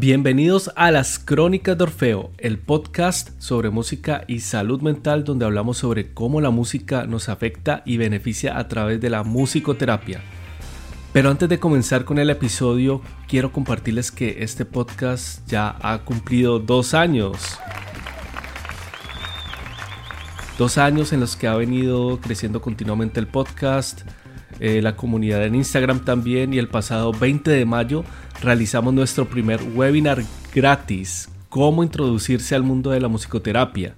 Bienvenidos a las Crónicas de Orfeo, el podcast sobre música y salud mental donde hablamos sobre cómo la música nos afecta y beneficia a través de la musicoterapia. Pero antes de comenzar con el episodio, quiero compartirles que este podcast ya ha cumplido dos años. Dos años en los que ha venido creciendo continuamente el podcast, eh, la comunidad en Instagram también y el pasado 20 de mayo realizamos nuestro primer webinar gratis, cómo introducirse al mundo de la musicoterapia.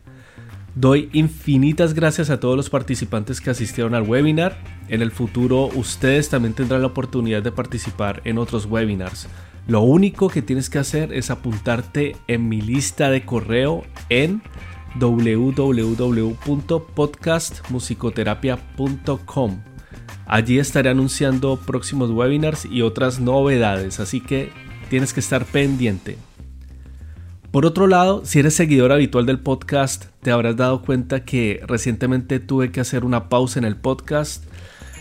Doy infinitas gracias a todos los participantes que asistieron al webinar. En el futuro ustedes también tendrán la oportunidad de participar en otros webinars. Lo único que tienes que hacer es apuntarte en mi lista de correo en www.podcastmusicoterapia.com. Allí estaré anunciando próximos webinars y otras novedades, así que tienes que estar pendiente. Por otro lado, si eres seguidor habitual del podcast, te habrás dado cuenta que recientemente tuve que hacer una pausa en el podcast.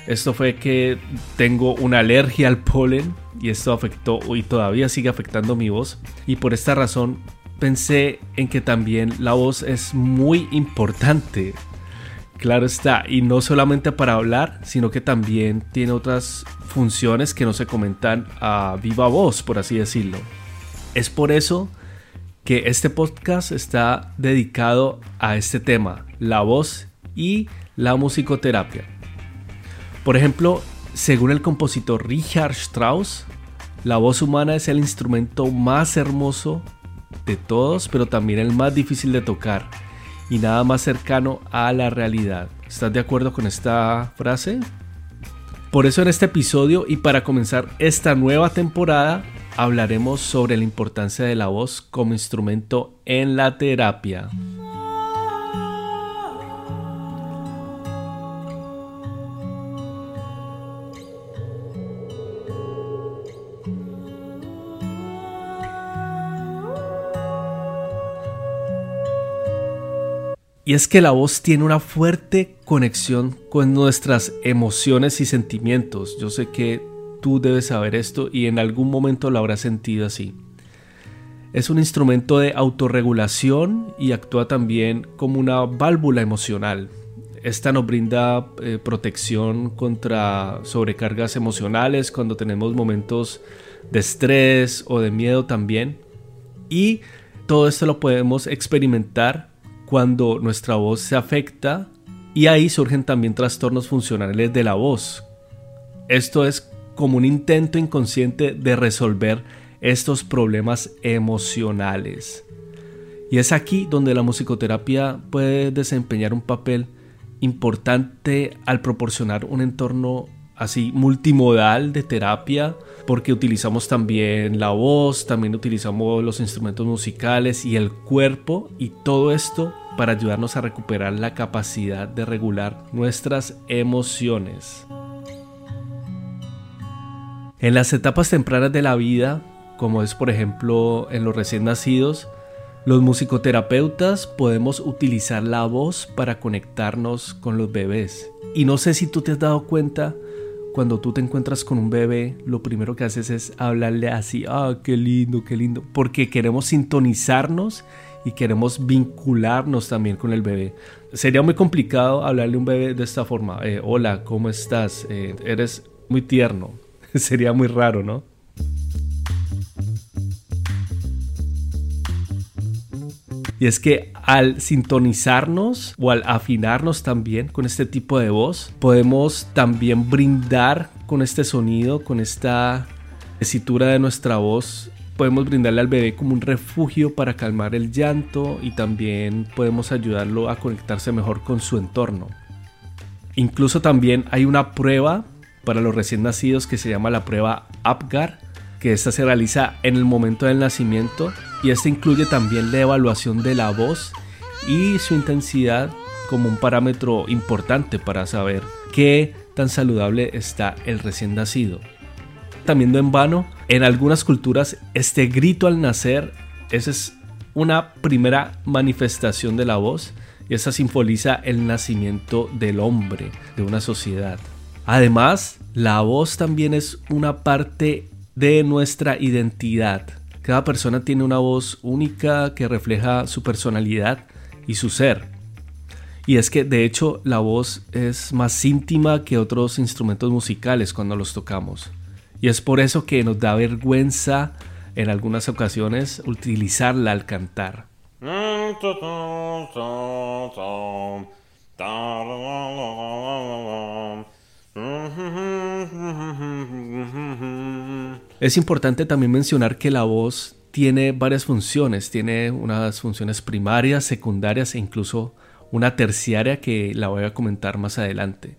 Esto fue que tengo una alergia al polen y esto afectó y todavía sigue afectando mi voz. Y por esta razón pensé en que también la voz es muy importante Claro está, y no solamente para hablar, sino que también tiene otras funciones que no se comentan a viva voz, por así decirlo. Es por eso que este podcast está dedicado a este tema, la voz y la musicoterapia. Por ejemplo, según el compositor Richard Strauss, la voz humana es el instrumento más hermoso de todos, pero también el más difícil de tocar y nada más cercano a la realidad. ¿Estás de acuerdo con esta frase? Por eso en este episodio y para comenzar esta nueva temporada hablaremos sobre la importancia de la voz como instrumento en la terapia. Y es que la voz tiene una fuerte conexión con nuestras emociones y sentimientos. Yo sé que tú debes saber esto y en algún momento lo habrás sentido así. Es un instrumento de autorregulación y actúa también como una válvula emocional. Esta nos brinda eh, protección contra sobrecargas emocionales cuando tenemos momentos de estrés o de miedo también. Y todo esto lo podemos experimentar cuando nuestra voz se afecta y ahí surgen también trastornos funcionales de la voz. Esto es como un intento inconsciente de resolver estos problemas emocionales. Y es aquí donde la musicoterapia puede desempeñar un papel importante al proporcionar un entorno así multimodal de terapia, porque utilizamos también la voz, también utilizamos los instrumentos musicales y el cuerpo, y todo esto para ayudarnos a recuperar la capacidad de regular nuestras emociones. En las etapas tempranas de la vida, como es por ejemplo en los recién nacidos, los musicoterapeutas podemos utilizar la voz para conectarnos con los bebés. Y no sé si tú te has dado cuenta, cuando tú te encuentras con un bebé, lo primero que haces es hablarle así, ah, qué lindo, qué lindo, porque queremos sintonizarnos y queremos vincularnos también con el bebé. Sería muy complicado hablarle a un bebé de esta forma. Eh, Hola, ¿cómo estás? Eh, eres muy tierno. Sería muy raro, ¿no? Y es que al sintonizarnos o al afinarnos también con este tipo de voz, podemos también brindar con este sonido, con esta tesitura de nuestra voz, podemos brindarle al bebé como un refugio para calmar el llanto y también podemos ayudarlo a conectarse mejor con su entorno. Incluso también hay una prueba para los recién nacidos que se llama la prueba APGAR, que esta se realiza en el momento del nacimiento y esta incluye también la evaluación de la voz y su intensidad como un parámetro importante para saber qué tan saludable está el recién nacido también en vano, en algunas culturas este grito al nacer, esa es una primera manifestación de la voz y esa simboliza el nacimiento del hombre, de una sociedad. Además, la voz también es una parte de nuestra identidad. Cada persona tiene una voz única que refleja su personalidad y su ser. Y es que de hecho la voz es más íntima que otros instrumentos musicales cuando los tocamos. Y es por eso que nos da vergüenza en algunas ocasiones utilizarla al cantar. Es importante también mencionar que la voz tiene varias funciones, tiene unas funciones primarias, secundarias e incluso una terciaria que la voy a comentar más adelante.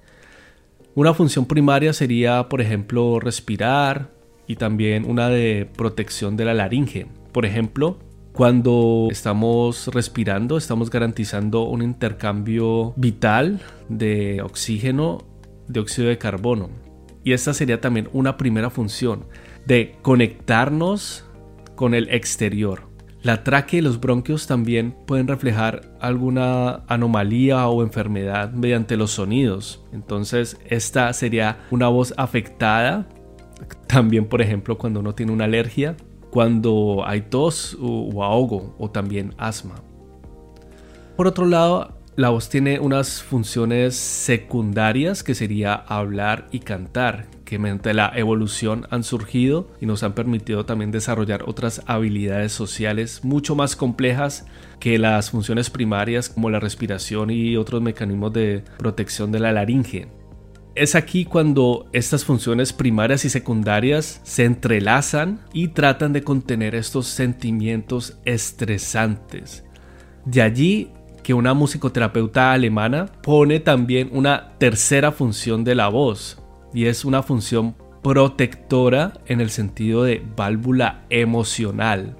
Una función primaria sería, por ejemplo, respirar y también una de protección de la laringe. Por ejemplo, cuando estamos respirando, estamos garantizando un intercambio vital de oxígeno, de óxido de carbono. Y esta sería también una primera función de conectarnos con el exterior. La tráquea y los bronquios también pueden reflejar alguna anomalía o enfermedad mediante los sonidos. Entonces, esta sería una voz afectada. También, por ejemplo, cuando uno tiene una alergia, cuando hay tos o, ahogo o también asma. Por otro lado, la voz tiene unas funciones secundarias que sería hablar y cantar, que mediante la evolución han surgido y nos han permitido también desarrollar otras habilidades sociales mucho más complejas que las funciones primarias como la respiración y otros mecanismos de protección de la laringe. Es aquí cuando estas funciones primarias y secundarias se entrelazan y tratan de contener estos sentimientos estresantes. De allí que una musicoterapeuta alemana pone también una tercera función de la voz y es una función protectora en el sentido de válvula emocional.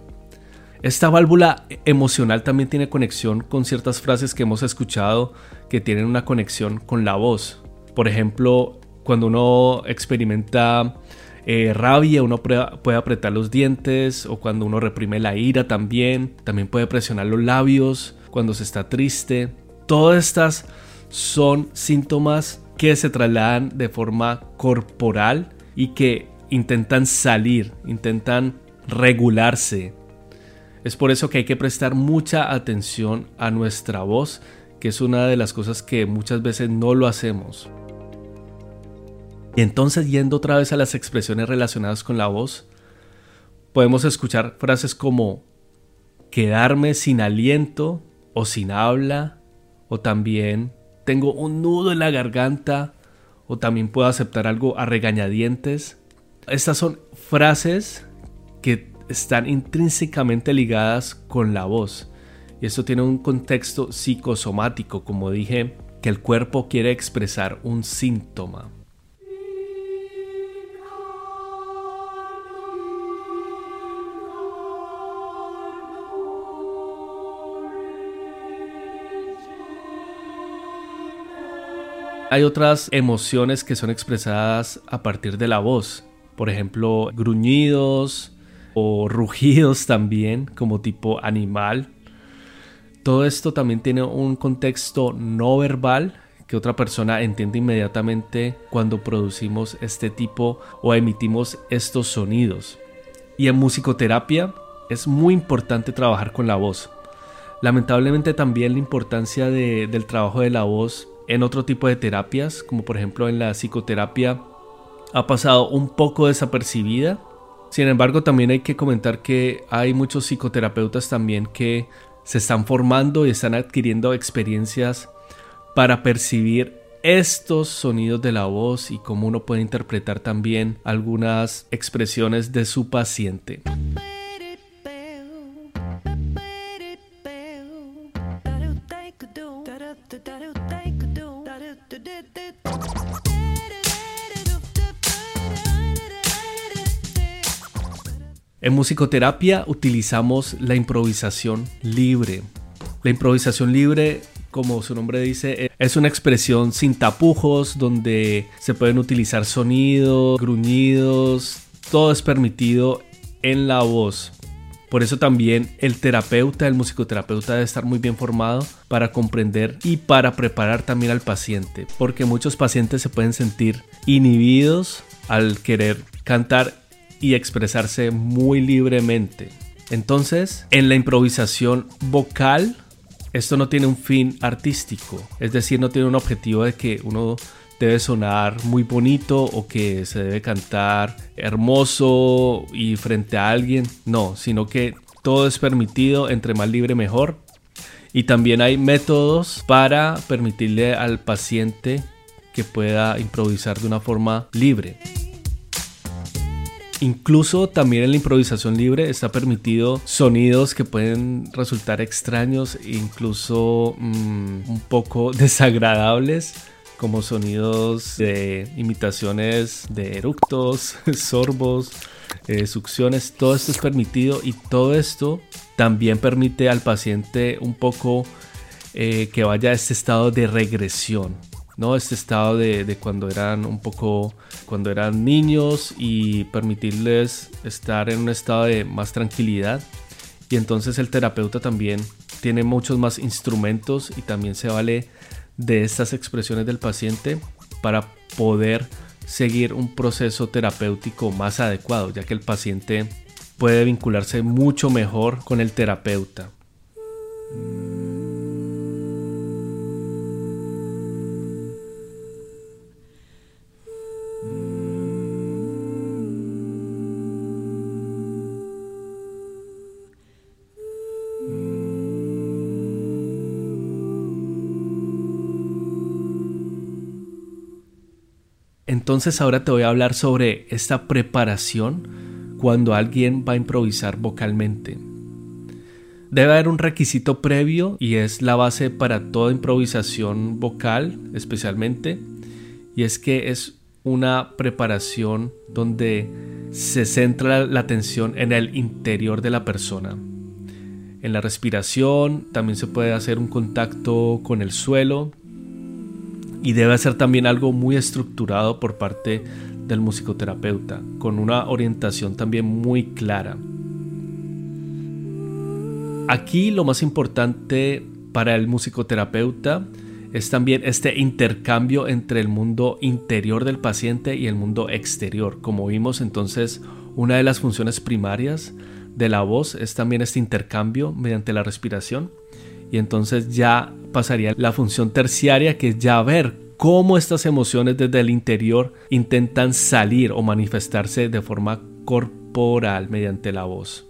Esta válvula emocional también tiene conexión con ciertas frases que hemos escuchado que tienen una conexión con la voz. Por ejemplo, cuando uno experimenta eh, rabia, uno puede apretar los dientes o cuando uno reprime la ira también, también puede presionar los labios cuando se está triste. Todas estas son síntomas que se trasladan de forma corporal y que intentan salir, intentan regularse. Es por eso que hay que prestar mucha atención a nuestra voz, que es una de las cosas que muchas veces no lo hacemos. Y entonces yendo otra vez a las expresiones relacionadas con la voz, podemos escuchar frases como quedarme sin aliento, o sin habla, o también tengo un nudo en la garganta, o también puedo aceptar algo a regañadientes. Estas son frases que están intrínsecamente ligadas con la voz. Y esto tiene un contexto psicosomático, como dije, que el cuerpo quiere expresar un síntoma. Hay otras emociones que son expresadas a partir de la voz. Por ejemplo, gruñidos o rugidos también, como tipo animal. Todo esto también tiene un contexto no verbal que otra persona entiende inmediatamente cuando producimos este tipo o emitimos estos sonidos. Y en musicoterapia es muy importante trabajar con la voz. Lamentablemente también la importancia del trabajo de la voz en otro tipo de terapias, como por ejemplo en la psicoterapia, ha pasado un poco desapercibida. Sin embargo, también hay que comentar que hay muchos psicoterapeutas también que se están formando y están adquiriendo experiencias para percibir estos sonidos de la voz y cómo uno puede interpretar también algunas expresiones de su paciente. En musicoterapia utilizamos la improvisación libre. La improvisación libre, como su nombre dice, es una expresión sin tapujos donde se pueden utilizar sonidos, gruñidos, todo es permitido en la voz. Por eso también el terapeuta, el musicoterapeuta debe estar muy bien formado para comprender y para preparar también al paciente, porque muchos pacientes se pueden sentir inhibidos al querer cantar y expresarse muy libremente. Entonces, en la improvisación vocal, esto no tiene un fin artístico, es decir, no tiene un objetivo de que uno debe sonar muy bonito o que se debe cantar hermoso y frente a alguien, no, sino que todo es permitido, entre más libre mejor. Y también hay métodos para permitirle al paciente que pueda improvisar de una forma libre. Incluso también en la improvisación libre está permitido sonidos que pueden resultar extraños e incluso mm, un poco desagradables como sonidos de imitaciones de eructos, sorbos, eh, succiones, todo esto es permitido y todo esto también permite al paciente un poco eh, que vaya a este estado de regresión, ¿no? Este estado de, de, cuando eran un poco, cuando eran niños y permitirles estar en un estado de más tranquilidad. Y entonces el terapeuta también tiene muchos más instrumentos y también se vale de estas expresiones del paciente para poder seguir un proceso terapéutico más adecuado, ya que el paciente puede vincularse mucho mejor con el terapeuta. Entonces ahora te voy a hablar sobre esta preparación cuando alguien va a improvisar vocalmente. Debe haber un requisito previo y es la base para toda improvisación vocal especialmente y es que es una preparación donde se centra la atención en el interior de la persona. En la respiración también se puede hacer un contacto con el suelo y debe ser también algo muy estructurado por parte del musicoterapeuta, con una orientación también muy clara. Aquí lo más importante para el musicoterapeuta es también este intercambio entre el mundo interior del paciente y el mundo exterior. Como vimos entonces, una de las funciones primarias de la voz es también este intercambio mediante la respiración y entonces ya pasaría la función terciaria que es ya ver cómo estas emociones desde el interior intentan salir o manifestarse de forma corporal mediante la voz.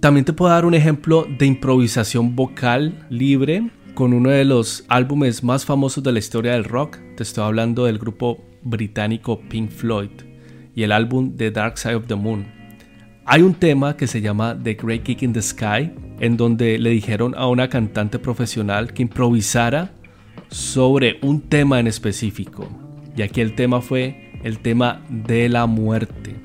También te puedo dar un ejemplo de improvisación vocal libre con uno de los álbumes más famosos de la historia del rock. Te estoy hablando del grupo británico Pink Floyd y el álbum The Dark Side of the Moon. Hay un tema que se llama The Great Kick in the Sky, en donde le dijeron a una cantante profesional que improvisara sobre un tema en específico. Y aquí el tema fue el tema de la muerte.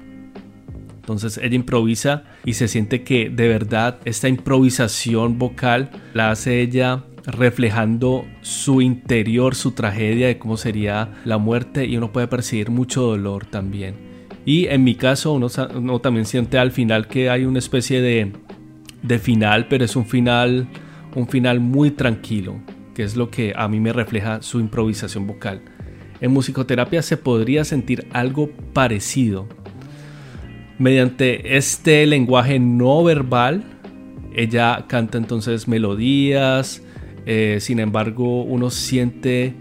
Entonces ella improvisa y se siente que de verdad esta improvisación vocal la hace ella reflejando su interior, su tragedia de cómo sería la muerte y uno puede percibir mucho dolor también. Y en mi caso uno, también siente al final que hay una especie de, de final, pero es un final, un final muy tranquilo, que es lo que a mí me refleja su improvisación vocal. En musicoterapia se podría sentir algo parecido. Mediante este lenguaje no verbal, ella canta entonces melodías, eh, sin embargo uno siente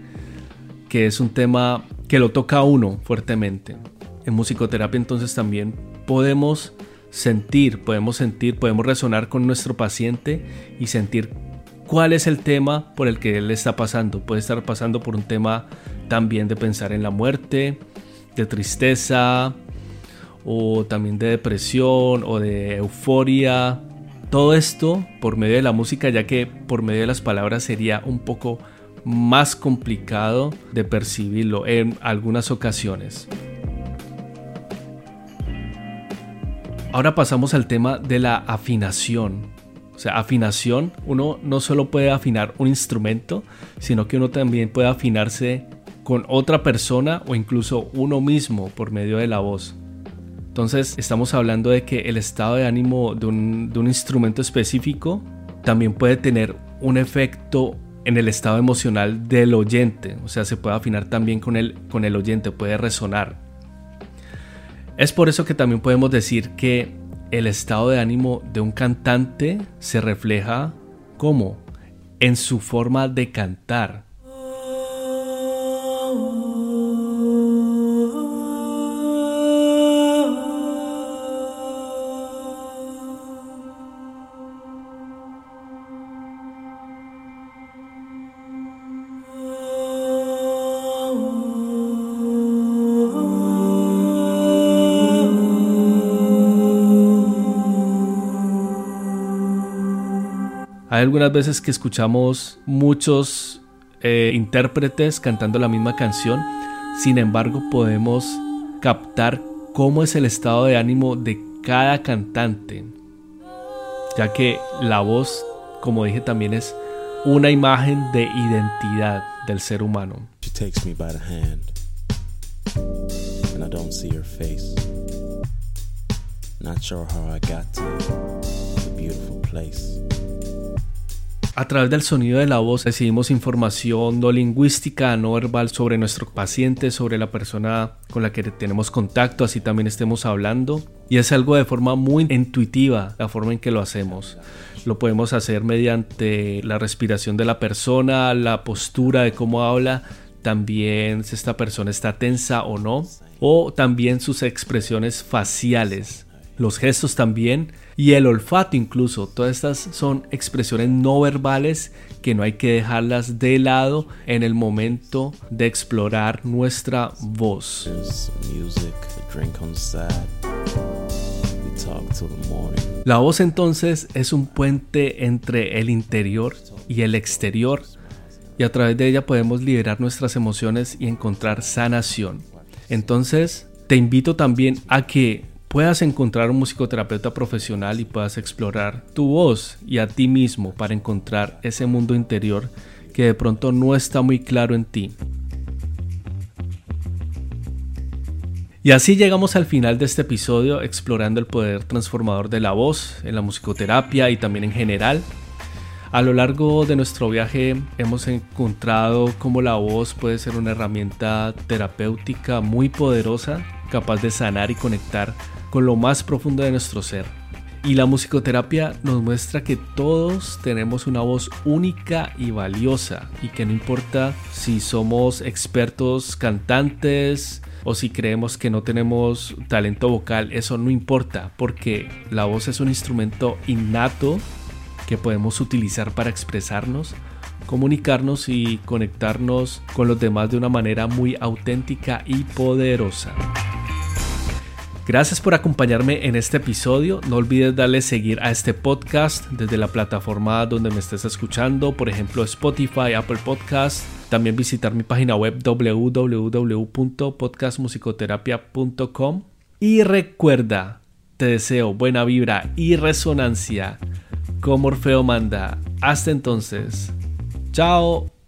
que es un tema que lo toca a uno fuertemente en musicoterapia entonces también podemos sentir, podemos sentir, podemos resonar con nuestro paciente y sentir cuál es el tema por el que él está pasando. Puede estar pasando por un tema también de pensar en la muerte, de tristeza o también de depresión o de euforia. Todo esto por medio de la música, ya que por medio de las palabras sería un poco más complicado de percibirlo en algunas ocasiones. Ahora pasamos al tema de la afinación. O sea, afinación, uno no solo puede afinar un instrumento, sino que uno también puede afinarse con otra persona o incluso uno mismo por medio de la voz. Entonces estamos hablando de que el estado de ánimo de un, de un instrumento específico también puede tener un efecto en el estado emocional del oyente, o sea, se puede afinar también con el, con el oyente, puede resonar. Es por eso que también podemos decir que el estado de ánimo de un cantante se refleja como en su forma de cantar. Hay algunas veces que escuchamos muchos eh, intérpretes cantando la misma canción, sin embargo podemos captar cómo es el estado de ánimo de cada cantante, ya que la voz, como dije, también es una imagen de identidad del ser humano. A través del sonido de la voz recibimos información no lingüística, no verbal sobre nuestro paciente, sobre la persona con la que tenemos contacto, así también estemos hablando. Y es algo de forma muy intuitiva la forma en que lo hacemos. Lo podemos hacer mediante la respiración de la persona, la postura de cómo habla, también si esta persona está tensa o no, o también sus expresiones faciales, los gestos también y el olfato incluso. Todas estas son expresiones no verbales que no hay que dejarlas de lado en el momento de explorar nuestra voz. La voz entonces es un puente entre el interior y el exterior y a través de ella podemos liberar nuestras emociones y encontrar sanación. Entonces, te invito también a que puedas encontrar un musicoterapeuta profesional y puedas explorar tu voz y a ti mismo para encontrar ese mundo interior que de pronto no está muy claro en ti. Y así llegamos al final de este episodio explorando el poder transformador de la voz en la musicoterapia y también en general. A lo largo de nuestro viaje hemos encontrado cómo la voz puede ser una herramienta terapéutica muy poderosa, capaz de sanar y conectar con lo más profundo de nuestro ser. Y la musicoterapia nos muestra que todos tenemos una voz única y valiosa y que no importa si somos expertos cantantes o si creemos que no tenemos talento vocal, eso no importa porque la voz es un instrumento innato que podemos utilizar para expresarnos, comunicarnos y conectarnos con los demás de una manera muy auténtica y poderosa. Gracias por acompañarme en este episodio. No olvides darle seguir a este podcast desde la plataforma donde me estés escuchando, por ejemplo Spotify, Apple Podcast. También visitar mi página web www.podcastmusicoterapia.com. Y recuerda, te deseo buena vibra y resonancia como Orfeo manda. Hasta entonces. Chao.